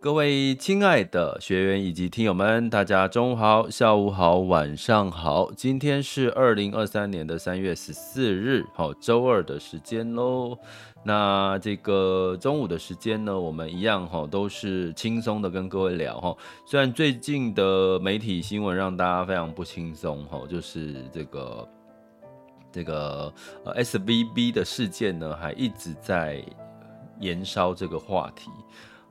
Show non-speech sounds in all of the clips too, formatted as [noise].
各位亲爱的学员以及听友们，大家中午好、下午好、晚上好。今天是二零二三年的三月十四日，好，周二的时间喽。那这个中午的时间呢，我们一样哈，都是轻松的跟各位聊哈。虽然最近的媒体新闻让大家非常不轻松哈，就是这个这个呃 SVB 的事件呢，还一直在延烧这个话题。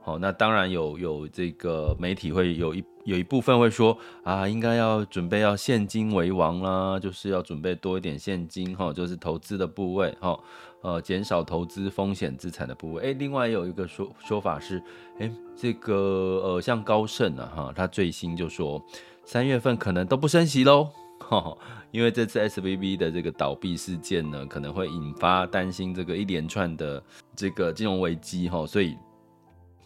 哦，那当然有有这个媒体会有一有一部分会说啊，应该要准备要现金为王啦，就是要准备多一点现金哈，就是投资的部位哈，呃，减少投资风险资产的部位。哎，另外有一个说说法是，哎，这个呃，像高盛啊哈，他最新就说三月份可能都不升息喽，哈，因为这次 SVB 的这个倒闭事件呢，可能会引发担心这个一连串的这个金融危机哈，所以。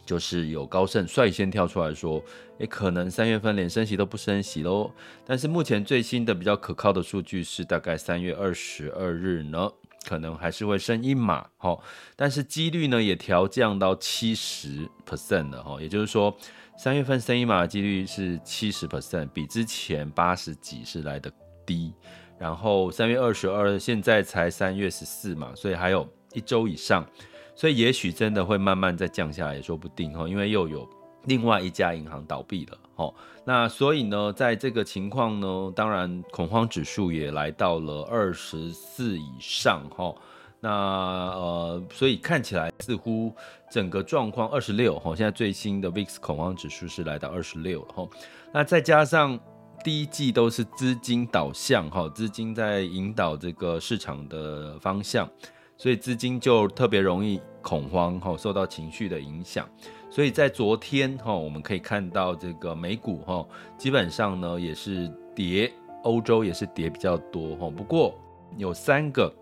就是有高盛率先跳出来说，诶，可能三月份连升息都不升息喽。但是目前最新的比较可靠的数据是，大概三月二十二日呢，可能还是会升一码，哈。但是几率呢也调降到七十 percent 了，哈。也就是说，三月份升一码的几率是七十 percent，比之前八十几是来的低。然后三月二十二，现在才三月十四嘛，所以还有一周以上。所以也许真的会慢慢再降下来，也说不定哈，因为又有另外一家银行倒闭了哈。那所以呢，在这个情况呢，当然恐慌指数也来到了二十四以上哈。那呃，所以看起来似乎整个状况二十六哈，现在最新的 VIX 恐慌指数是来到二十六哈。那再加上第一季都是资金导向哈，资金在引导这个市场的方向。所以资金就特别容易恐慌，哈，受到情绪的影响。所以在昨天，哈，我们可以看到这个美股，哈，基本上呢也是跌，欧洲也是跌比较多，哈。不过有三个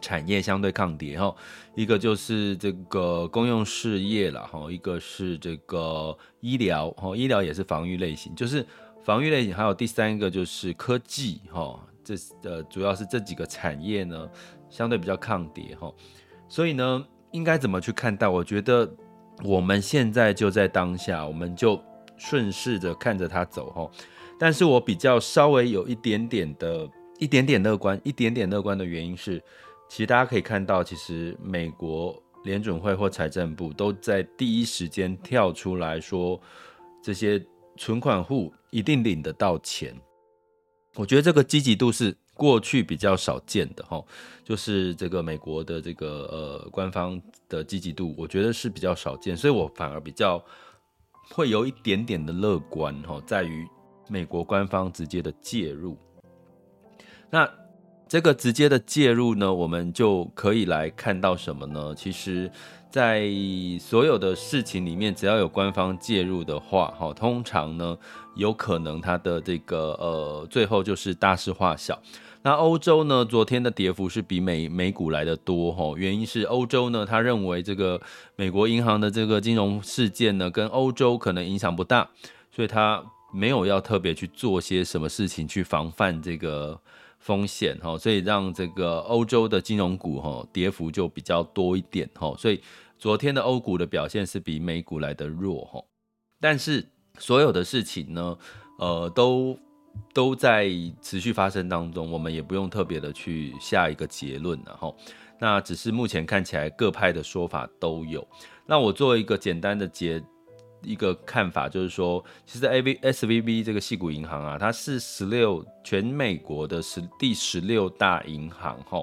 产业相对抗跌，哈，一个就是这个公用事业了，哈，一个是这个医疗，哈，医疗也是防御类型，就是防御类型。还有第三个就是科技，哈，这呃主要是这几个产业呢。相对比较抗跌哈，所以呢，应该怎么去看待？我觉得我们现在就在当下，我们就顺势着看着它走哈。但是我比较稍微有一点点的、一点点乐观、一点点乐观的原因是，其实大家可以看到，其实美国联准会或财政部都在第一时间跳出来说，这些存款户一定领得到钱。我觉得这个积极度是。过去比较少见的哈，就是这个美国的这个呃官方的积极度，我觉得是比较少见，所以我反而比较会有一点点的乐观哈，在于美国官方直接的介入。那这个直接的介入呢，我们就可以来看到什么呢？其实，在所有的事情里面，只要有官方介入的话，哈，通常呢，有可能它的这个呃最后就是大事化小。那欧洲呢？昨天的跌幅是比美美股来得多哈，原因是欧洲呢，他认为这个美国银行的这个金融事件呢，跟欧洲可能影响不大，所以他没有要特别去做些什么事情去防范这个风险哈，所以让这个欧洲的金融股哈跌幅就比较多一点哈，所以昨天的欧股的表现是比美股来得弱哈，但是所有的事情呢，呃都。都在持续发生当中，我们也不用特别的去下一个结论了哈。那只是目前看起来各派的说法都有。那我做一个简单的结一个看法，就是说，其实 A V S V B 这个矽谷银行啊，它是十六全美国的十第十六大银行哈。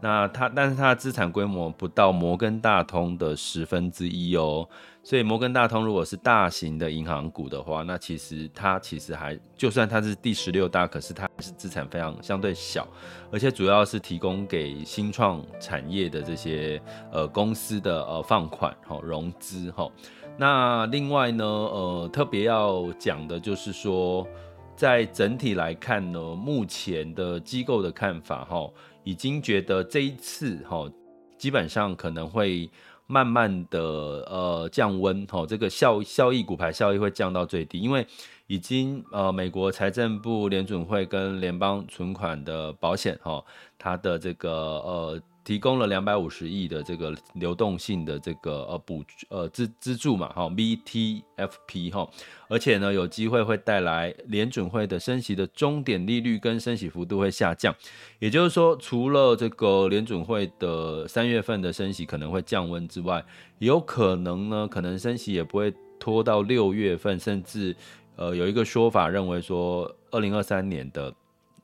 那它，但是它的资产规模不到摩根大通的十分之一哦。所以摩根大通如果是大型的银行股的话，那其实它其实还就算它是第十六大，可是它还是资产非常相对小，而且主要是提供给新创产业的这些呃公司的呃放款哈融资哈。那另外呢，呃，特别要讲的就是说，在整体来看呢，目前的机构的看法哈，已经觉得这一次哈，基本上可能会慢慢的呃降温哈，这个效效益股牌效益会降到最低，因为已经呃美国财政部联准会跟联邦存款的保险哈，它的这个呃。提供了两百五十亿的这个流动性的这个呃补呃资资助嘛哈 VTFP 哈，而且呢有机会会带来联准会的升息的终点利率跟升息幅度会下降，也就是说除了这个联准会的三月份的升息可能会降温之外，有可能呢可能升息也不会拖到六月份，甚至呃有一个说法认为说二零二三年的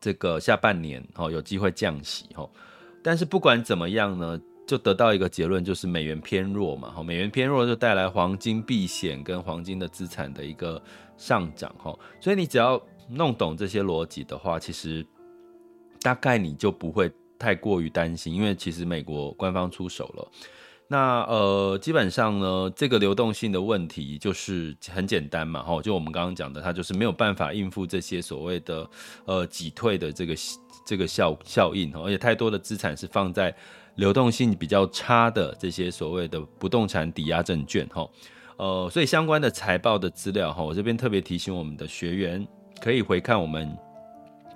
这个下半年哈有机会降息哈。但是不管怎么样呢，就得到一个结论，就是美元偏弱嘛，哈，美元偏弱就带来黄金避险跟黄金的资产的一个上涨，哈，所以你只要弄懂这些逻辑的话，其实大概你就不会太过于担心，因为其实美国官方出手了，那呃，基本上呢，这个流动性的问题就是很简单嘛，哈，就我们刚刚讲的，它就是没有办法应付这些所谓的呃挤退的这个。这个效效应，而且太多的资产是放在流动性比较差的这些所谓的不动产抵押证券，哈，呃，所以相关的财报的资料，哈，我这边特别提醒我们的学员，可以回看我们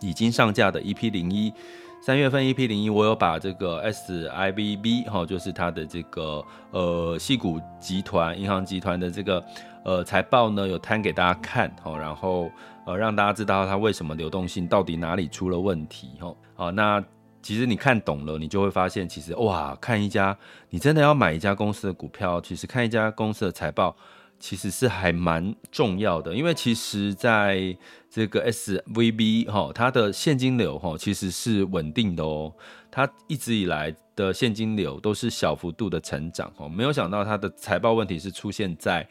已经上架的 EP 零一，三月份 EP 零一，我有把这个 SIVB，哈，就是它的这个呃矽谷集团银行集团的这个呃财报呢，有摊给大家看，哈，然后。呃，让大家知道它为什么流动性到底哪里出了问题，吼，好，那其实你看懂了，你就会发现，其实哇，看一家，你真的要买一家公司的股票，其实看一家公司的财报，其实是还蛮重要的，因为其实在这个 SVB 哈，它的现金流哈其实是稳定的哦，它一直以来的现金流都是小幅度的成长，哦，没有想到它的财报问题是出现在。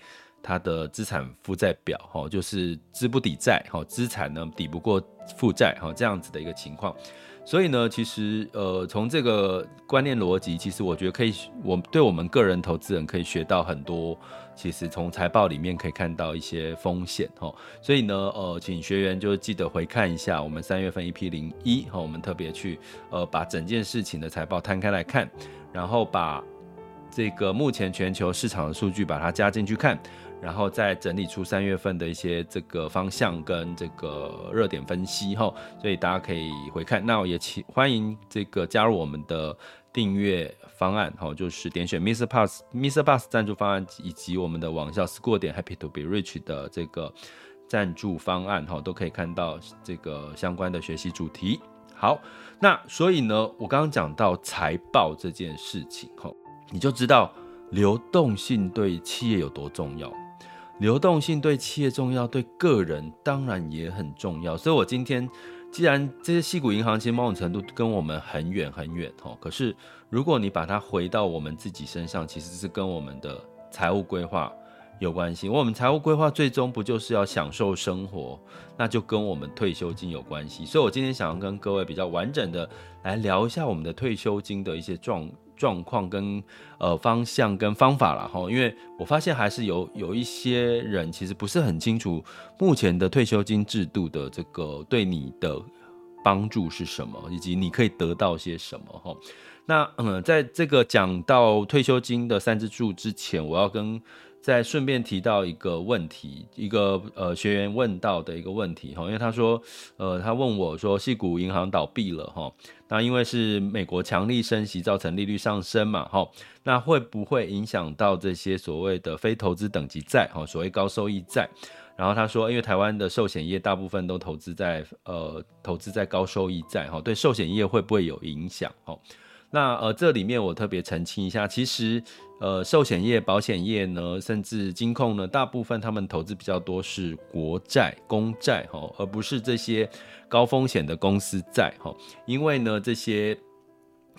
它的资产负债表，哈，就是资不抵债，哈，资产呢抵不过负债，哈，这样子的一个情况。所以呢，其实，呃，从这个观念逻辑，其实我觉得可以，我对我们个人投资人可以学到很多。其实从财报里面可以看到一些风险，哈。所以呢，呃，请学员就记得回看一下我们三月份 EP 零一，哈，我们特别去，呃，把整件事情的财报摊开来看，然后把这个目前全球市场的数据把它加进去看。然后再整理出三月份的一些这个方向跟这个热点分析哈，所以大家可以回看。那我也请欢迎这个加入我们的订阅方案哈，就是点选 Mr. Bus Mr. Bus 赞助方案以及我们的网校 School 点 Happy to be Rich 的这个赞助方案哈，都可以看到这个相关的学习主题。好，那所以呢，我刚刚讲到财报这件事情哈，你就知道流动性对企业有多重要。流动性对企业重要，对个人当然也很重要。所以，我今天既然这些矽谷银行其实某种程度跟我们很远很远哦，可是如果你把它回到我们自己身上，其实是跟我们的财务规划有关系。我们财务规划最终不就是要享受生活，那就跟我们退休金有关系。所以我今天想要跟各位比较完整的来聊一下我们的退休金的一些状。状况跟呃方向跟方法了哈，因为我发现还是有有一些人其实不是很清楚目前的退休金制度的这个对你的帮助是什么，以及你可以得到些什么哈。那嗯，在这个讲到退休金的三支柱之前，我要跟。再顺便提到一个问题，一个呃学员问到的一个问题哈，因为他说，呃，他问我说，矽谷银行倒闭了哈，那因为是美国强力升息造成利率上升嘛哈，那会不会影响到这些所谓的非投资等级债哈，所谓高收益债？然后他说，因为台湾的寿险业大部分都投资在呃投资在高收益债哈，对寿险业会不会有影响哈？那呃，这里面我特别澄清一下，其实呃，寿险业、保险业呢，甚至金控呢，大部分他们投资比较多是国债、公债哈，而不是这些高风险的公司债哈。因为呢，这些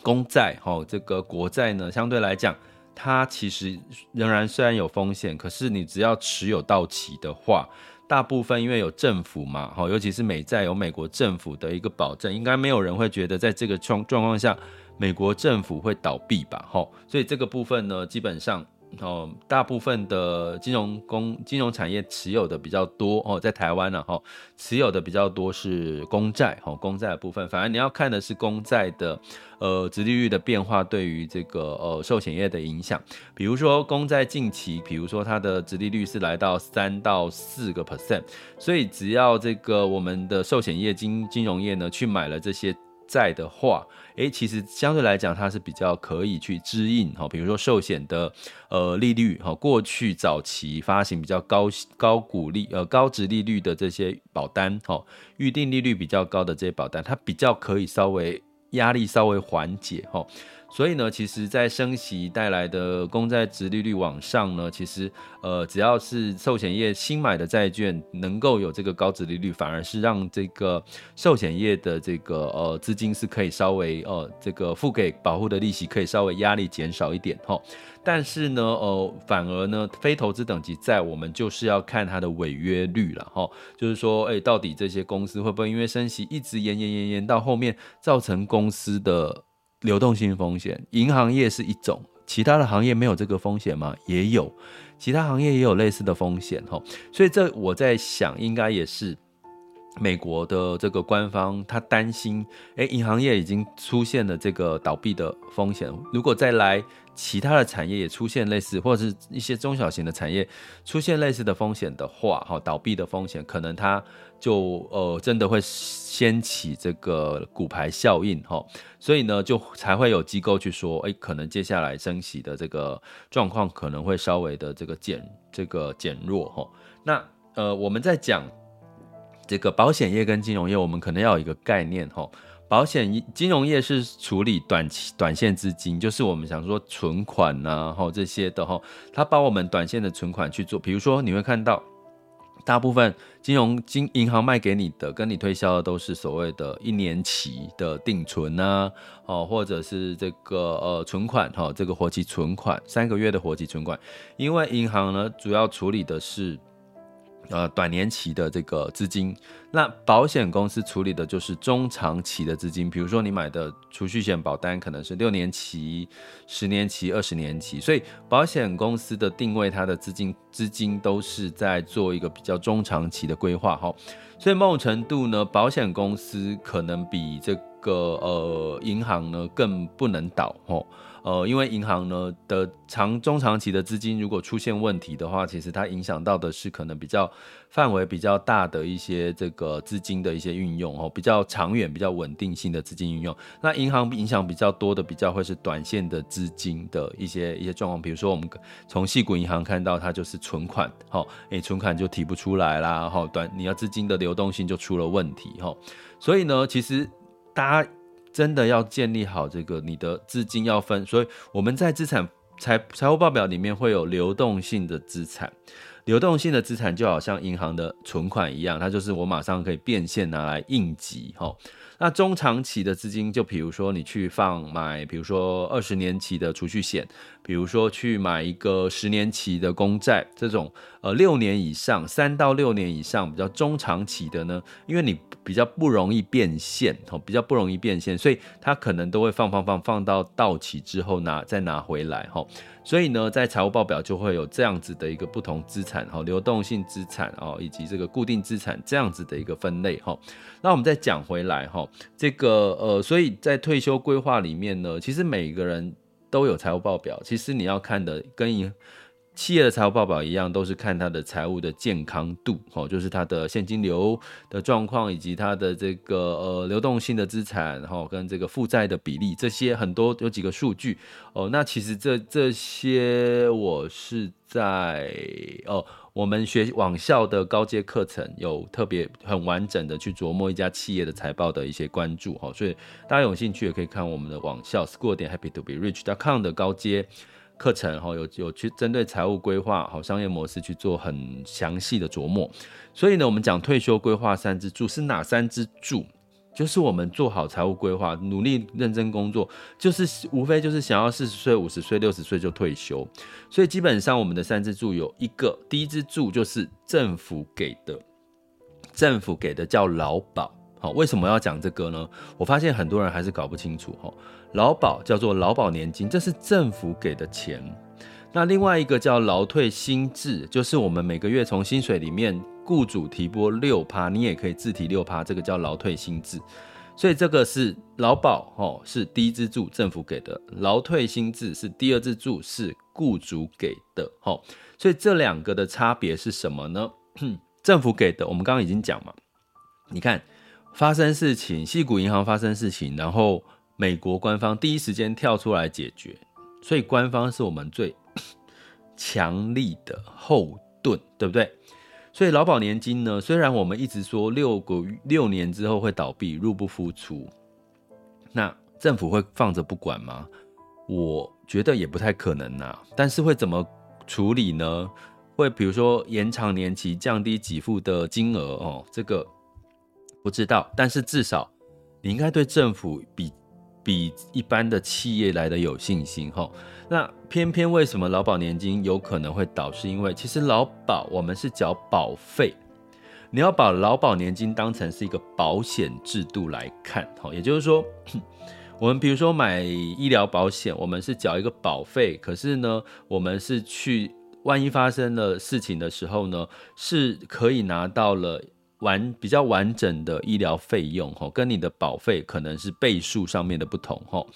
公债哈，这个国债呢，相对来讲，它其实仍然虽然有风险，可是你只要持有到期的话，大部分因为有政府嘛，哈，尤其是美债有美国政府的一个保证，应该没有人会觉得在这个状状况下，美国政府会倒闭吧，哈，所以这个部分呢，基本上。哦，大部分的金融公金融产业持有的比较多哦，在台湾呢，哈，持有的比较多是公债，哈，公债的部分，反而你要看的是公债的，呃，殖利率的变化对于这个呃寿险业的影响。比如说公债近期，比如说它的殖利率是来到三到四个 percent，所以只要这个我们的寿险业金金融业呢去买了这些。债的话，诶，其实相对来讲，它是比较可以去支应哈，比如说寿险的呃利率哈，过去早期发行比较高高股利呃高值利率的这些保单哈，预定利率比较高的这些保单，它比较可以稍微压力稍微缓解哈。所以呢，其实，在升息带来的公债殖利率往上呢，其实，呃，只要是寿险业新买的债券能够有这个高殖利率，反而是让这个寿险业的这个呃资金是可以稍微呃这个付给保护的利息可以稍微压力减少一点哈。但是呢，呃，反而呢，非投资等级债我们就是要看它的违约率了哈，就是说，哎，到底这些公司会不会因为升息一直延延延延到后面造成公司的。流动性风险，银行业是一种，其他的行业没有这个风险吗？也有，其他行业也有类似的风险哈。所以这我在想，应该也是美国的这个官方他担心，诶，银行业已经出现了这个倒闭的风险，如果再来。其他的产业也出现类似，或者是一些中小型的产业出现类似的风险的话，哈，倒闭的风险，可能它就呃真的会掀起这个骨牌效应，哈，所以呢，就才会有机构去说，哎，可能接下来升息的这个状况可能会稍微的这个减这个减弱，哈。那呃，我们在讲这个保险业跟金融业，我们可能要有一个概念，哈。保险金融业是处理短期短线资金，就是我们想说存款呐、啊，哈这些的哈，他把我们短线的存款去做，比如说你会看到，大部分金融金银行卖给你的，跟你推销的都是所谓的一年期的定存啊，哦或者是这个呃存款哈，这个活期存款三个月的活期存款，因为银行呢主要处理的是。呃，短年期的这个资金，那保险公司处理的就是中长期的资金，比如说你买的储蓄险保单可能是六年期、十年期、二十年期，所以保险公司的定位，它的资金资金都是在做一个比较中长期的规划哈，所以某种程度呢，保险公司可能比这个呃银行呢更不能倒哈。呃，因为银行呢的长中长期的资金如果出现问题的话，其实它影响到的是可能比较范围比较大的一些这个资金的一些运用哦，比较长远、比较稳定性的资金运用。那银行影响比较多的，比较会是短线的资金的一些一些状况。比如说，我们从矽谷银行看到它就是存款，哈，诶，存款就提不出来啦，哈，短你要资金的流动性就出了问题，哈。所以呢，其实大家。真的要建立好这个你的资金要分，所以我们在资产财财务报表里面会有流动性的资产，流动性的资产就好像银行的存款一样，它就是我马上可以变现拿来应急哈。那中长期的资金，就比如说你去放买，比如说二十年期的储蓄险，比如说去买一个十年期的公债，这种呃六年以上，三到六年以上比较中长期的呢，因为你比较不容易变现，哦，比较不容易变现，所以它可能都会放放放放到到期之后拿再拿回来，哈。所以呢，在财务报表就会有这样子的一个不同资产哈，流动性资产哦，以及这个固定资产这样子的一个分类哈。那我们再讲回来哈，这个呃，所以在退休规划里面呢，其实每个人都有财务报表，其实你要看的跟银企业的财务报表一样，都是看它的财务的健康度，哦，就是它的现金流的状况，以及它的这个呃流动性的资产，然后跟这个负债的比例，这些很多有几个数据哦。那其实这这些我是在哦，我们学网校的高阶课程有特别很完整的去琢磨一家企业的财报的一些关注，哦，所以大家有兴趣也可以看我们的网校 school 点 happy to be rich dot com 的高阶。课程哈，有有去针对财务规划好商业模式去做很详细的琢磨，所以呢，我们讲退休规划三支柱是哪三支柱？就是我们做好财务规划，努力认真工作，就是无非就是想要四十岁、五十岁、六十岁就退休。所以基本上我们的三支柱有一个，第一支柱就是政府给的，政府给的叫劳保。为什么要讲这个呢？我发现很多人还是搞不清楚。哈，劳保叫做劳保年金，这是政府给的钱。那另外一个叫劳退薪制，就是我们每个月从薪水里面。雇主提拨六趴，你也可以自提六趴，这个叫劳退薪制，所以这个是劳保哦，是第一支柱政府给的，劳退薪制是第二支柱是雇主给的，哦，所以这两个的差别是什么呢？[coughs] 政府给的，我们刚刚已经讲嘛，你看发生事情，系谷银行发生事情，然后美国官方第一时间跳出来解决，所以官方是我们最 [coughs] 强力的后盾，对不对？所以劳保年金呢，虽然我们一直说六个六年之后会倒闭，入不敷出，那政府会放着不管吗？我觉得也不太可能呐。但是会怎么处理呢？会比如说延长年期，降低给付的金额哦，这个不知道。但是至少你应该对政府比。比一般的企业来的有信心哈，那偏偏为什么劳保年金有可能会倒？是因为其实劳保我们是缴保费，你要把劳保年金当成是一个保险制度来看哈，也就是说，[clears throat] 我们比如说买医疗保险，我们是缴一个保费，可是呢，我们是去万一发生了事情的时候呢，是可以拿到了。完比较完整的医疗费用哈，跟你的保费可能是倍数上面的不同哈，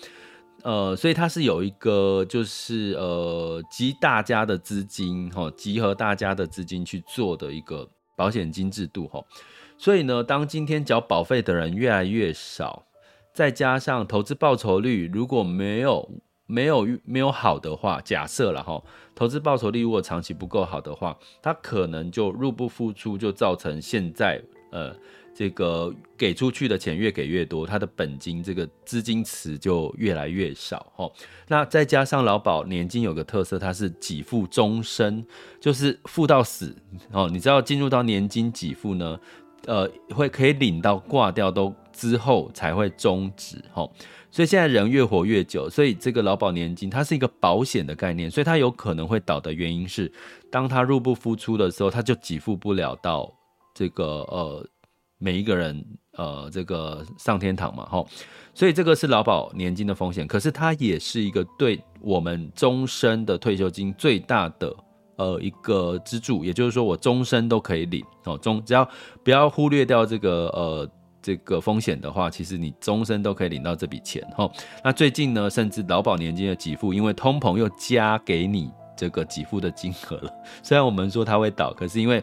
呃，所以它是有一个就是呃集大家的资金哈，集合大家的资金去做的一个保险金制度哈，所以呢，当今天缴保费的人越来越少，再加上投资报酬率如果没有。没有没有好的话，假设了哈，投资报酬率如果长期不够好的话，它可能就入不敷出，就造成现在呃这个给出去的钱越给越多，它的本金这个资金池就越来越少哈。那再加上劳保年金有个特色，它是给付终身，就是付到死哦。你知道进入到年金给付呢，呃，会可以领到挂掉都之后才会终止哈。所以现在人越活越久，所以这个劳保年金它是一个保险的概念，所以它有可能会倒的原因是，当它入不敷出的时候，它就给付不了到这个呃每一个人呃这个上天堂嘛，吼，所以这个是劳保年金的风险，可是它也是一个对我们终身的退休金最大的呃一个支柱，也就是说我终身都可以领哦，终只要不要忽略掉这个呃。这个风险的话，其实你终身都可以领到这笔钱哈。那最近呢，甚至劳保年金的给付，因为通膨又加给你这个给付的金额了。虽然我们说它会倒，可是因为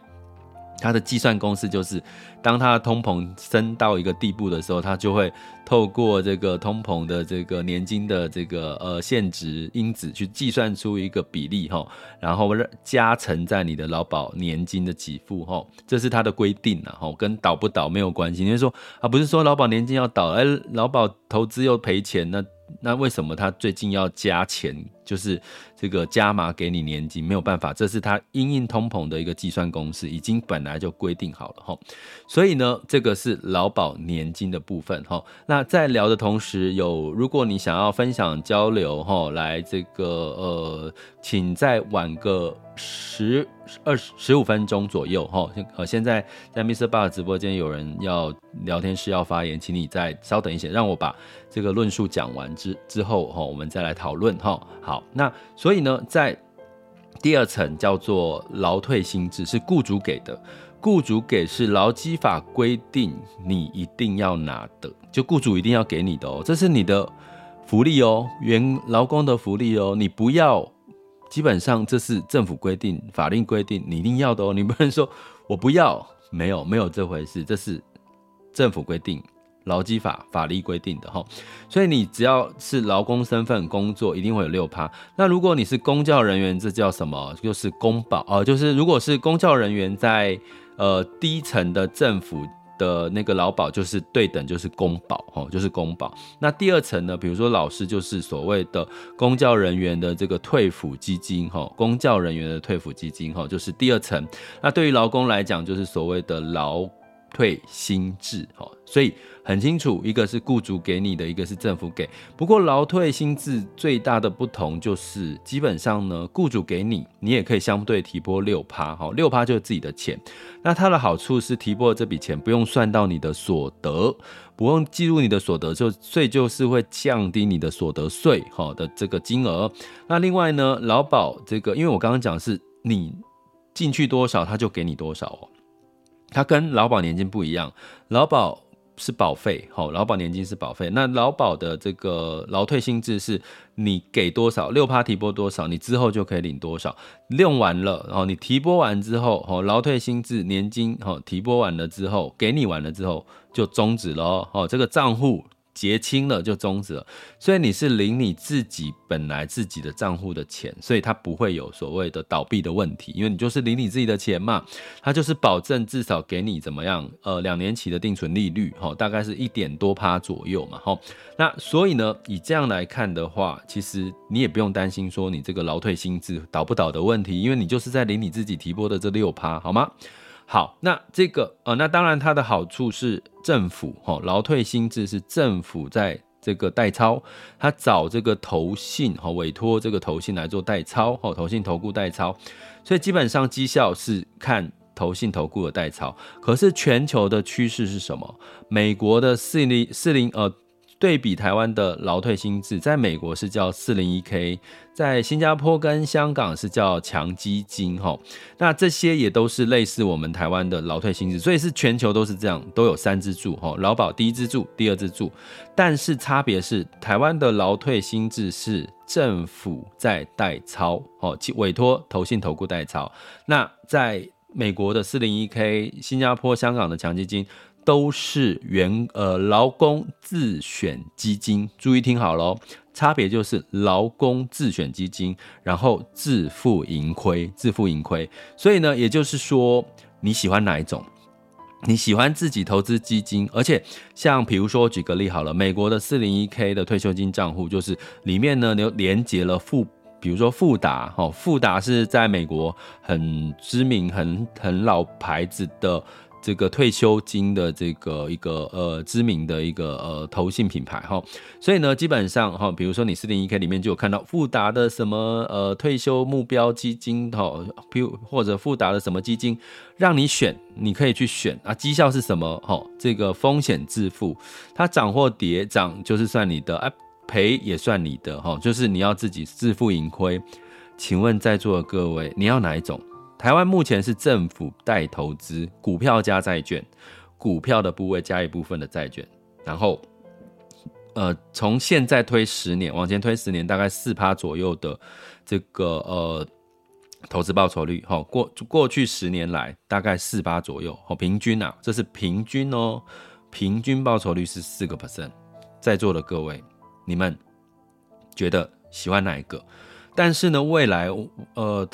它的计算公式就是，当它的通膨升到一个地步的时候，它就会透过这个通膨的这个年金的这个呃现值因子去计算出一个比例哈，然后加成在你的劳保年金的给付哈，这是它的规定啊哈，跟倒不倒没有关系。因为说啊，不是说劳保年金要倒，哎，劳保投资又赔钱那。那为什么他最近要加钱？就是这个加码给你年金，没有办法，这是他因应通膨的一个计算公式，已经本来就规定好了哈。所以呢，这个是劳保年金的部分哈。那在聊的同时，有如果你想要分享交流哈，来这个呃，请再晚个十二十十五分钟左右哈。呃，现在在 MixerBox 直播间有人要聊天室要发言，请你再稍等一些，让我把这个论述讲完之之后哈，我们再来讨论哈。好。那所以呢，在第二层叫做劳退薪资，是雇主给的，雇主给是劳基法规定你一定要拿的，就雇主一定要给你的哦，这是你的福利哦，原劳工的福利哦，你不要，基本上这是政府规定、法令规定你一定要的哦，[laughs] 你不能说我不要，没有没有这回事，这是政府规定。劳基法法律规定的哈，所以你只要是劳工身份工作，一定会有六趴。那如果你是公教人员，这叫什么？就是公保哦，就是如果是公教人员在呃低层的政府的那个劳保，就是对等，就是公保哦，就是公保。那第二层呢，比如说老师，就是所谓的公教人员的这个退抚基金哈，公教人员的退抚基金哈，就是第二层。那对于劳工来讲，就是所谓的劳。退新制，哈，所以很清楚，一个是雇主给你的，一个是政府给。不过劳退新制最大的不同就是，基本上呢，雇主给你，你也可以相对提拨六趴，哈，六趴就是自己的钱。那它的好处是提拨这笔钱不用算到你的所得，不用计入你的所得，就税就是会降低你的所得税，哈的这个金额。那另外呢，劳保这个，因为我刚刚讲是你。进去多少，他就给你多少哦。它跟劳保年金不一样，劳保是保费，好，劳保年金是保费。那劳保的这个劳退薪制是，你给多少，六趴提拨多少，你之后就可以领多少。用完了，然后你提拨完之后，哦，劳退薪制年金，哦，提拨完了之后，给你完了之后就终止了哦，这个账户。结清了就终止了，所以你是领你自己本来自己的账户的钱，所以它不会有所谓的倒闭的问题，因为你就是领你自己的钱嘛，它就是保证至少给你怎么样，呃，两年期的定存利率，哈，大概是一点多趴左右嘛，哈，那所以呢，以这样来看的话，其实你也不用担心说你这个劳退薪资倒不倒的问题，因为你就是在领你自己提拨的这六趴，好吗？好，那这个呃，那当然它的好处是政府哈，劳退薪制是政府在这个代操，他找这个投信哈，委托这个投信来做代操哈，投信投顾代操，所以基本上绩效是看投信投顾的代操。可是全球的趋势是什么？美国的四零四零呃。对比台湾的劳退薪制，在美国是叫四零一 K，在新加坡跟香港是叫强基金，哈，那这些也都是类似我们台湾的劳退薪制，所以是全球都是这样，都有三支柱，哈，劳保第一支柱，第二支柱，但是差别是台湾的劳退薪制是政府在代操，哦，委托投信投顾代操，那在美国的四零一 K，新加坡、香港的强基金。都是原呃劳工自选基金，注意听好喽，差别就是劳工自选基金，然后自负盈亏，自负盈亏。所以呢，也就是说你喜欢哪一种？你喜欢自己投资基金，而且像比如说举个例好了，美国的四零一 K 的退休金账户，就是里面呢有连接了富，比如说富达，哦，富达是在美国很知名、很很老牌子的。这个退休金的这个一个呃知名的一个呃投信品牌哈，所以呢基本上哈，比如说你四零一 K 里面就有看到富达的什么呃退休目标基金哈，比如或者富达的什么基金让你选，你可以去选啊，绩效是什么哈？这个风险自负，它涨或跌涨就是算你的，哎赔也算你的哈，就是你要自己自负盈亏。请问在座的各位，你要哪一种？台湾目前是政府代投资股票加债券，股票的部位加一部分的债券，然后，呃，从现在推十年，往前推十年，大概四趴左右的这个呃投资报酬率，哈，过过去十年来大概四趴左右，好，平均啊，这是平均哦，平均报酬率是四个 percent，在座的各位，你们觉得喜欢哪一个？但是呢，未来呃。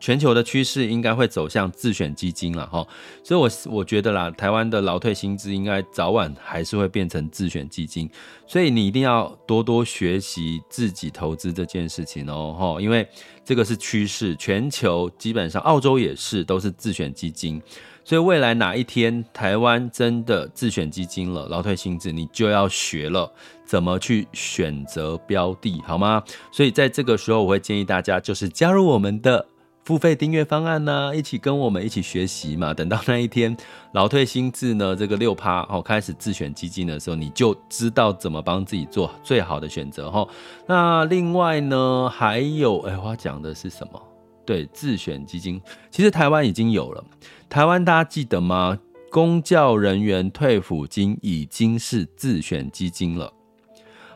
全球的趋势应该会走向自选基金了哈，所以我我觉得啦，台湾的劳退薪资应该早晚还是会变成自选基金，所以你一定要多多学习自己投资这件事情哦哈，因为这个是趋势，全球基本上澳洲也是都是自选基金，所以未来哪一天台湾真的自选基金了，劳退薪资你就要学了怎么去选择标的，好吗？所以在这个时候，我会建议大家就是加入我们的。付费订阅方案呢，一起跟我们一起学习嘛。等到那一天，老退新制呢，这个六趴哦，开始自选基金的时候，你就知道怎么帮自己做最好的选择哈。那另外呢，还有哎，我要讲的是什么？对，自选基金，其实台湾已经有了。台湾大家记得吗？公教人员退抚金已经是自选基金了。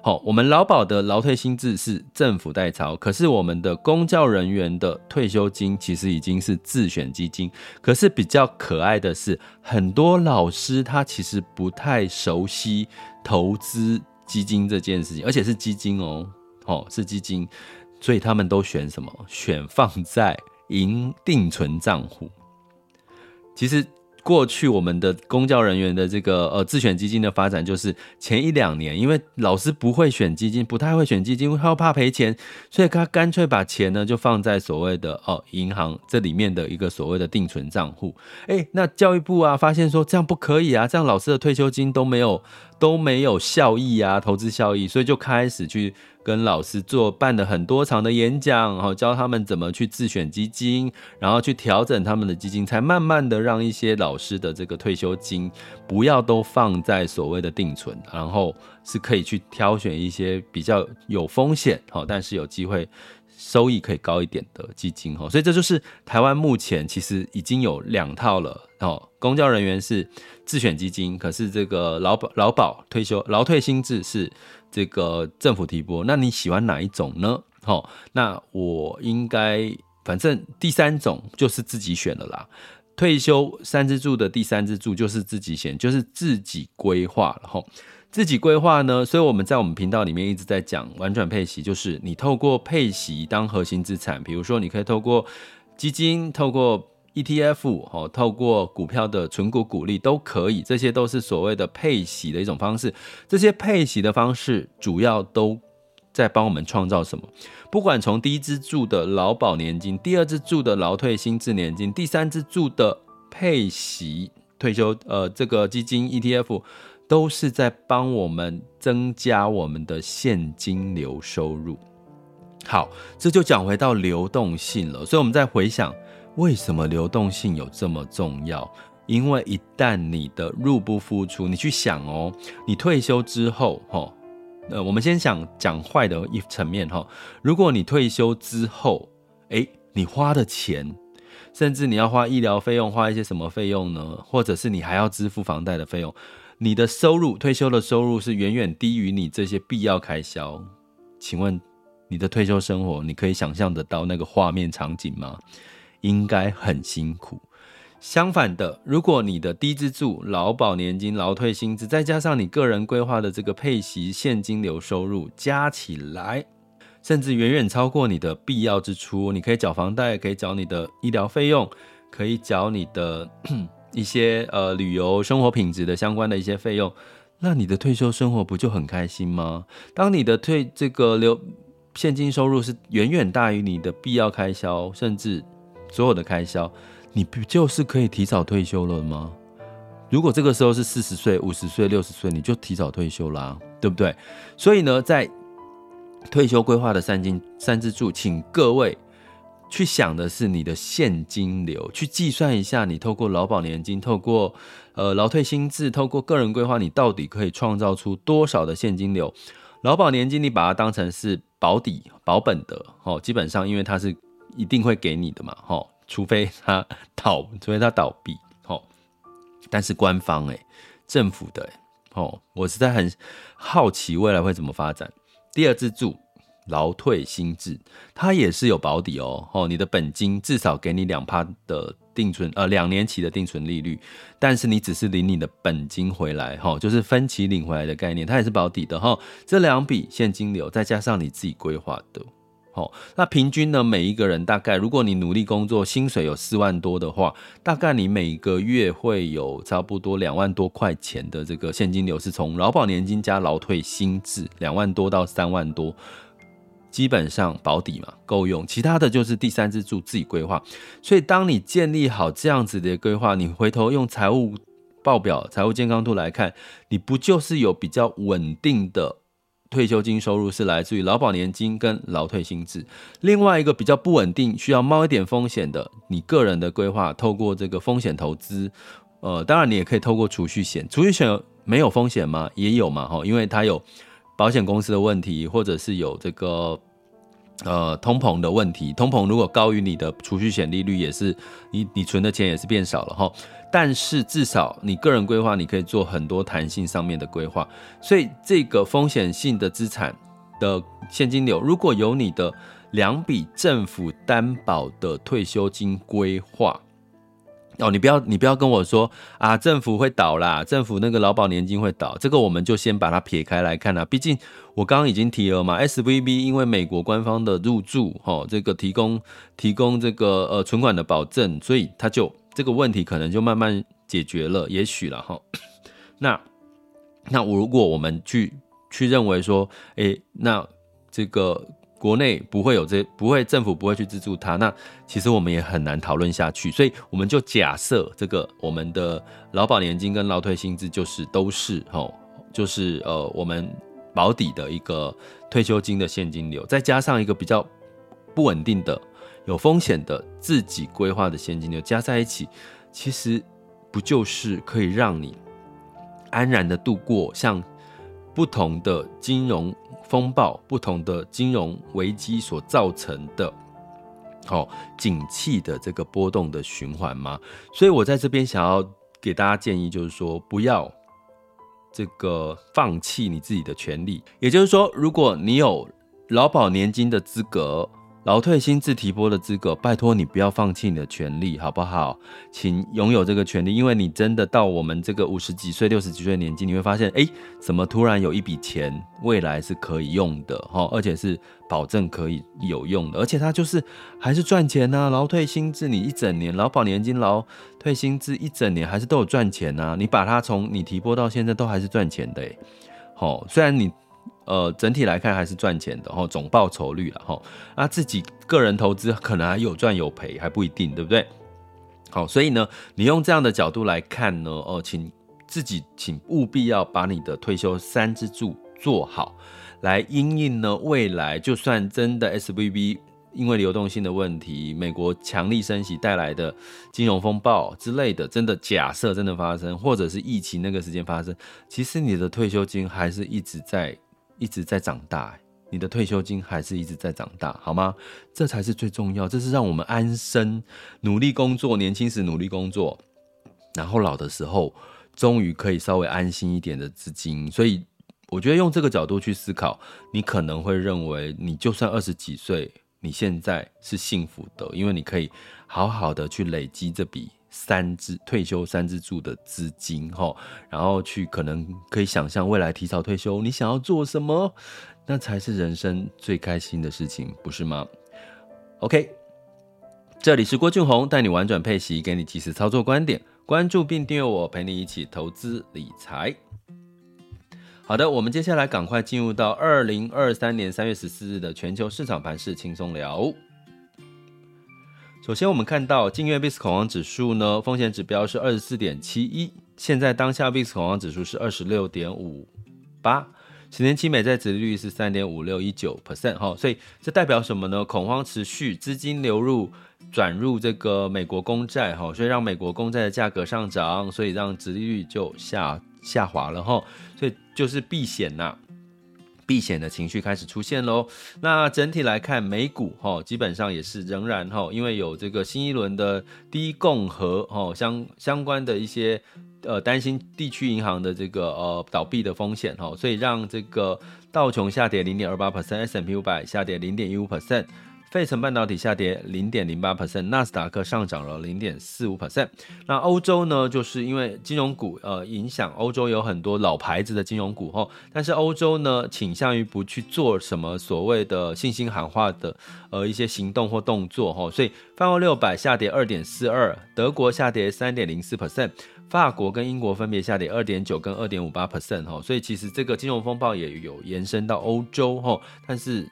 好，我们劳保的劳退新制是政府代操，可是我们的公教人员的退休金其实已经是自选基金。可是比较可爱的是，很多老师他其实不太熟悉投资基金这件事情，而且是基金哦，哦是基金，所以他们都选什么？选放在银定存账户。其实。过去我们的公教人员的这个呃自选基金的发展，就是前一两年，因为老师不会选基金，不太会选基金，他又怕赔钱，所以他干脆把钱呢就放在所谓的哦银行这里面的一个所谓的定存账户。诶，那教育部啊发现说这样不可以啊，这样老师的退休金都没有都没有效益啊，投资效益，所以就开始去。跟老师做办了很多场的演讲，然后教他们怎么去自选基金，然后去调整他们的基金，才慢慢的让一些老师的这个退休金不要都放在所谓的定存，然后是可以去挑选一些比较有风险，好，但是有机会收益可以高一点的基金，哈，所以这就是台湾目前其实已经有两套了，哦，公教人员是自选基金，可是这个劳保劳保退休劳退薪制是。这个政府提拨，那你喜欢哪一种呢？好，那我应该反正第三种就是自己选了啦。退休三支柱的第三支柱就是自己选，就是自己规划了哈。自己规划呢，所以我们在我们频道里面一直在讲玩转配息，就是你透过配息当核心资产，比如说你可以透过基金，透过。ETF 哦，透过股票的存股股利都可以，这些都是所谓的配息的一种方式。这些配息的方式主要都在帮我们创造什么？不管从第一支柱的劳保年金，第二支柱的劳退薪制年金，第三支柱的配息退休呃这个基金 ETF，都是在帮我们增加我们的现金流收入。好，这就讲回到流动性了。所以我们再回想。为什么流动性有这么重要？因为一旦你的入不敷出，你去想哦，你退休之后，哈，呃，我们先想讲坏的一层面哈。如果你退休之后，诶，你花的钱，甚至你要花医疗费用，花一些什么费用呢？或者是你还要支付房贷的费用，你的收入，退休的收入是远远低于你这些必要开销。请问你的退休生活，你可以想象得到那个画面场景吗？应该很辛苦。相反的，如果你的低支柱劳保年金、劳退薪资，再加上你个人规划的这个配息现金流收入加起来，甚至远远超过你的必要支出，你可以缴房贷，可以缴你的医疗费用，可以缴你的一些呃旅游生活品质的相关的一些费用，那你的退休生活不就很开心吗？当你的退这个流现金收入是远远大于你的必要开销，甚至所有的开销，你不就是可以提早退休了吗？如果这个时候是四十岁、五十岁、六十岁，你就提早退休啦，对不对？所以呢，在退休规划的三金三支柱，请各位去想的是你的现金流，去计算一下，你透过劳保年金、透过呃劳退薪资、透过个人规划，你到底可以创造出多少的现金流？劳保年金，你把它当成是保底保本的哦，基本上因为它是。一定会给你的嘛，哦，除非它倒，除非它倒闭，哦。但是官方诶，政府的诶，吼，我实在很好奇未来会怎么发展。第二支柱劳退薪制，它也是有保底哦，吼，你的本金至少给你两趴的定存，呃，两年期的定存利率，但是你只是领你的本金回来，就是分期领回来的概念，它也是保底的，吼。这两笔现金流再加上你自己规划的。好，那平均呢？每一个人大概，如果你努力工作，薪水有四万多的话，大概你每个月会有差不多两万多块钱的这个现金流，是从劳保年金加劳退薪制，两万多到三万多，基本上保底嘛，够用。其他的就是第三支柱自己规划。所以，当你建立好这样子的规划，你回头用财务报表、财务健康度来看，你不就是有比较稳定的？退休金收入是来自于劳保年金跟劳退薪制，另外一个比较不稳定、需要冒一点风险的，你个人的规划，透过这个风险投资，呃，当然你也可以透过储蓄险。储蓄险没有风险吗？也有嘛，哈，因为它有保险公司的问题，或者是有这个。呃，通膨的问题，通膨如果高于你的储蓄险利率，也是你你存的钱也是变少了哈。但是至少你个人规划，你可以做很多弹性上面的规划。所以这个风险性的资产的现金流，如果有你的两笔政府担保的退休金规划。哦，你不要，你不要跟我说啊，政府会倒啦，政府那个劳保年金会倒，这个我们就先把它撇开来看啦。毕竟我刚刚已经提了嘛，SVB 因为美国官方的入驻，哈，这个提供提供这个呃存款的保证，所以它就这个问题可能就慢慢解决了，也许了哈。那那我如果我们去去认为说，哎、欸，那这个国内不会有这不会政府不会去资助它，那其实我们也很难讨论下去。所以我们就假设这个我们的劳保年金跟劳退薪资就是都是哈，就是呃我们保底的一个退休金的现金流，再加上一个比较不稳定的、有风险的自己规划的现金流加在一起，其实不就是可以让你安然的度过像不同的金融风暴、不同的金融危机所造成的，好景气的这个波动的循环吗？所以我在这边想要给大家建议，就是说不要这个放弃你自己的权利。也就是说，如果你有劳保年金的资格。劳退薪资提拨的资格，拜托你不要放弃你的权利，好不好？请拥有这个权利，因为你真的到我们这个五十几岁、六十几岁年纪，你会发现，哎，怎么突然有一笔钱，未来是可以用的，哈，而且是保证可以有用的，而且它就是还是赚钱呐。劳退薪资你一整年，劳保年金、劳退薪资一整年还是都有赚钱呐。你把它从你提拨到现在都还是赚钱的，哎，好，虽然你。呃，整体来看还是赚钱的哈，总报酬率了哈。那自己个人投资可能还有赚有赔，还不一定，对不对？好，所以呢，你用这样的角度来看呢，哦，请自己请务必要把你的退休三支柱做好，来因应呢未来就算真的 SVB 因为流动性的问题，美国强力升息带来的金融风暴之类的，真的假设真的发生，或者是疫情那个时间发生，其实你的退休金还是一直在。一直在长大，你的退休金还是一直在长大，好吗？这才是最重要，这是让我们安身、努力工作，年轻时努力工作，然后老的时候终于可以稍微安心一点的资金。所以，我觉得用这个角度去思考，你可能会认为，你就算二十几岁，你现在是幸福的，因为你可以好好的去累积这笔。三支退休三支柱的资金哈，然后去可能可以想象未来提早退休，你想要做什么，那才是人生最开心的事情，不是吗？OK，这里是郭俊宏，带你玩转配息，给你及时操作观点，关注并订阅我，陪你一起投资理财。好的，我们接下来赶快进入到二零二三年三月十四日的全球市场盘势轻松聊。首先，我们看到近月 VIX 恐慌指数呢，风险指标是二十四点七一，现在当下 VIX 恐慌指数是二十六点五八，十年期美债殖利率是三点五六一九 percent 哈，所以这代表什么呢？恐慌持续，资金流入转入这个美国公债哈，所以让美国公债的价格上涨，所以让殖利率就下下滑了哈，所以就是避险呐。避险的情绪开始出现喽。那整体来看，美股哈基本上也是仍然哈，因为有这个新一轮的低共和哈相相关的一些呃担心地区银行的这个呃倒闭的风险哈，所以让这个道琼下跌零点二八 percent，S&P 五百下跌零点一五 percent。费城半导体下跌零点零八 percent，纳斯达克上涨了零点四五 percent。那欧洲呢，就是因为金融股呃影响，欧洲有很多老牌子的金融股齁，但是欧洲呢倾向于不去做什么所谓的信心喊话的呃一些行动或动作齁，所以泛欧六百下跌二点四二，德国下跌三点零四 percent，法国跟英国分别下跌二点九跟二点五八 percent 齁，所以其实这个金融风暴也有延伸到欧洲齁，但是。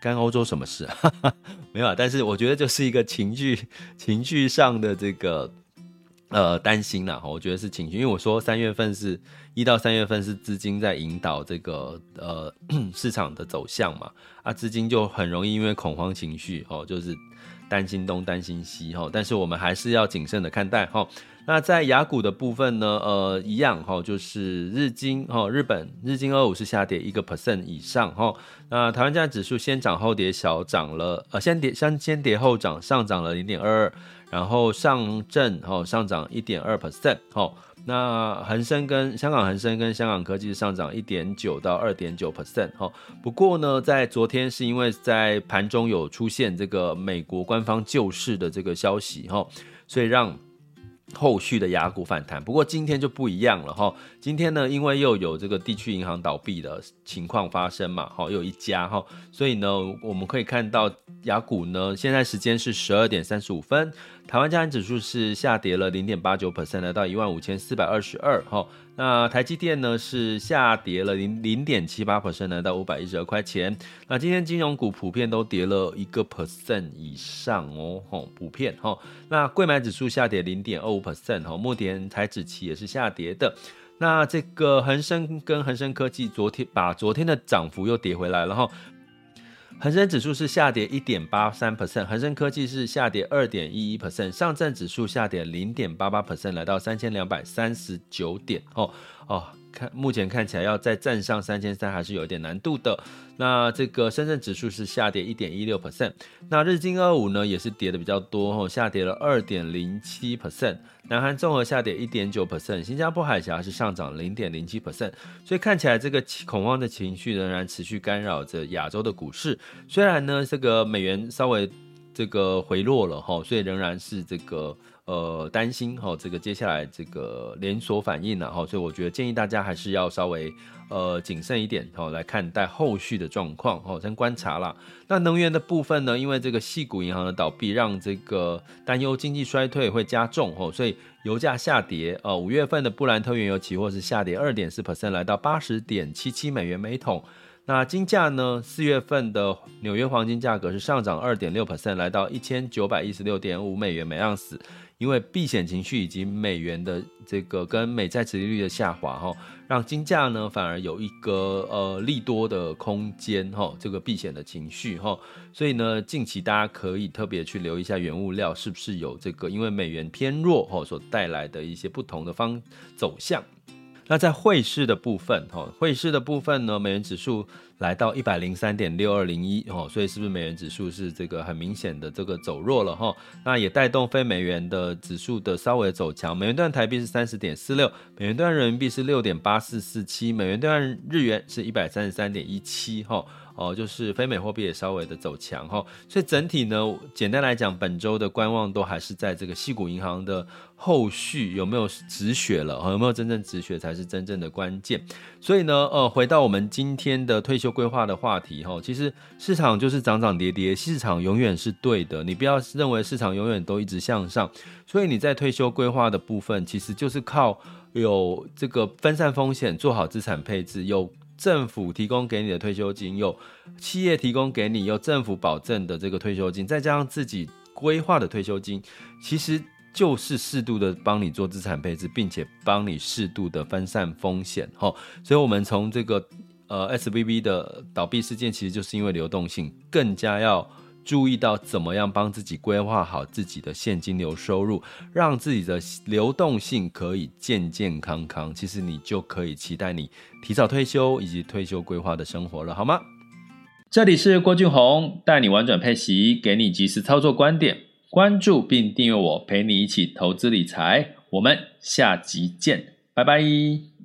干欧洲什么事啊？[laughs] 没有啊，但是我觉得就是一个情绪情绪上的这个呃担心啦。我觉得是情绪，因为我说三月份是一到三月份是资金在引导这个呃 [coughs] 市场的走向嘛，啊，资金就很容易因为恐慌情绪哦，就是担心东担心西哈，但是我们还是要谨慎的看待哈。那在雅股的部分呢，呃，一样哈，就是日经哈，日本日经二五是下跌一个 percent 以上哈。那台湾加指数先涨后跌，小涨了，呃，先跌先先跌后涨，上涨了零点二二，然后上证哈上涨一点二 percent 哈。那恒生跟香港恒生跟香港科技上涨一点九到二点九 percent 哈。不过呢，在昨天是因为在盘中有出现这个美国官方救市的这个消息哈，所以让后续的雅股反弹，不过今天就不一样了哈。今天呢，因为又有这个地区银行倒闭的情况发生嘛，哈，又有一家哈，所以呢，我们可以看到雅股呢，现在时间是十二点三十五分，台湾加权指数是下跌了零点八九 percent，来到一万五千四百二十二哈。那台积电呢是下跌了零零点七八 percent，来到五百一十二块钱。那今天金融股普遍都跌了一个 percent 以上哦，吼，普遍哈。那柜买指数下跌零点二五 percent，哈，目前台指期也是下跌的。那这个恒生跟恒生科技昨天把昨天的涨幅又跌回来了哈。恒生指数是下跌一点八三 percent，恒生科技是下跌二点一一 percent，上证指数下跌零点八八 percent，来到三千两百三十九点哦哦。看，目前看起来要再站上三千三还是有点难度的。那这个深圳指数是下跌一点一六 percent，那日经二五呢也是跌的比较多哦，下跌了二点零七 percent。南韩综合下跌一点九 percent，新加坡海峡是上涨零点零七 percent。所以看起来这个恐慌的情绪仍然持续干扰着亚洲的股市。虽然呢这个美元稍微这个回落了哈，所以仍然是这个。呃，担心哈，这个接下来这个连锁反应呢哈，所以我觉得建议大家还是要稍微呃谨慎一点哈，来看待后续的状况哈，先观察啦。那能源的部分呢，因为这个矽谷银行的倒闭，让这个担忧经济衰退会加重哈，所以油价下跌。呃，五月份的布兰特原油期货是下跌二点四 percent，来到八十点七七美元每桶。那金价呢，四月份的纽约黄金价格是上涨二点六 percent，来到一千九百一十六点五美元每盎司。因为避险情绪以及美元的这个跟美债殖利率的下滑哈，让金价呢反而有一个呃利多的空间哈，这个避险的情绪哈，所以呢近期大家可以特别去留意一下原物料是不是有这个因为美元偏弱哈所带来的一些不同的方走向。那在汇市的部分，哈，汇市的部分呢，美元指数来到一百零三点六二零一，哈，所以是不是美元指数是这个很明显的这个走弱了，哈？那也带动非美元的指数的稍微走强，美元兑台币是三十点四六，美元兑人民币是六点八四四七，美元兑日元是一百三十三点一七，哈。哦，就是非美货币也稍微的走强哈，所以整体呢，简单来讲，本周的观望都还是在这个矽谷银行的后续有没有止血了，有没有真正止血才是真正的关键。所以呢，呃，回到我们今天的退休规划的话题哈，其实市场就是涨涨跌跌，市场永远是对的，你不要认为市场永远都一直向上。所以你在退休规划的部分，其实就是靠有这个分散风险，做好资产配置，有。政府提供给你的退休金，有企业提供给你，有政府保证的这个退休金，再加上自己规划的退休金，其实就是适度的帮你做资产配置，并且帮你适度的分散风险。哈，所以我们从这个呃 SVB 的倒闭事件，其实就是因为流动性更加要。注意到怎么样帮自己规划好自己的现金流收入，让自己的流动性可以健健康康，其实你就可以期待你提早退休以及退休规划的生活了，好吗？这里是郭俊宏，带你玩转配息，给你及时操作观点，关注并订阅我，陪你一起投资理财，我们下集见，拜拜。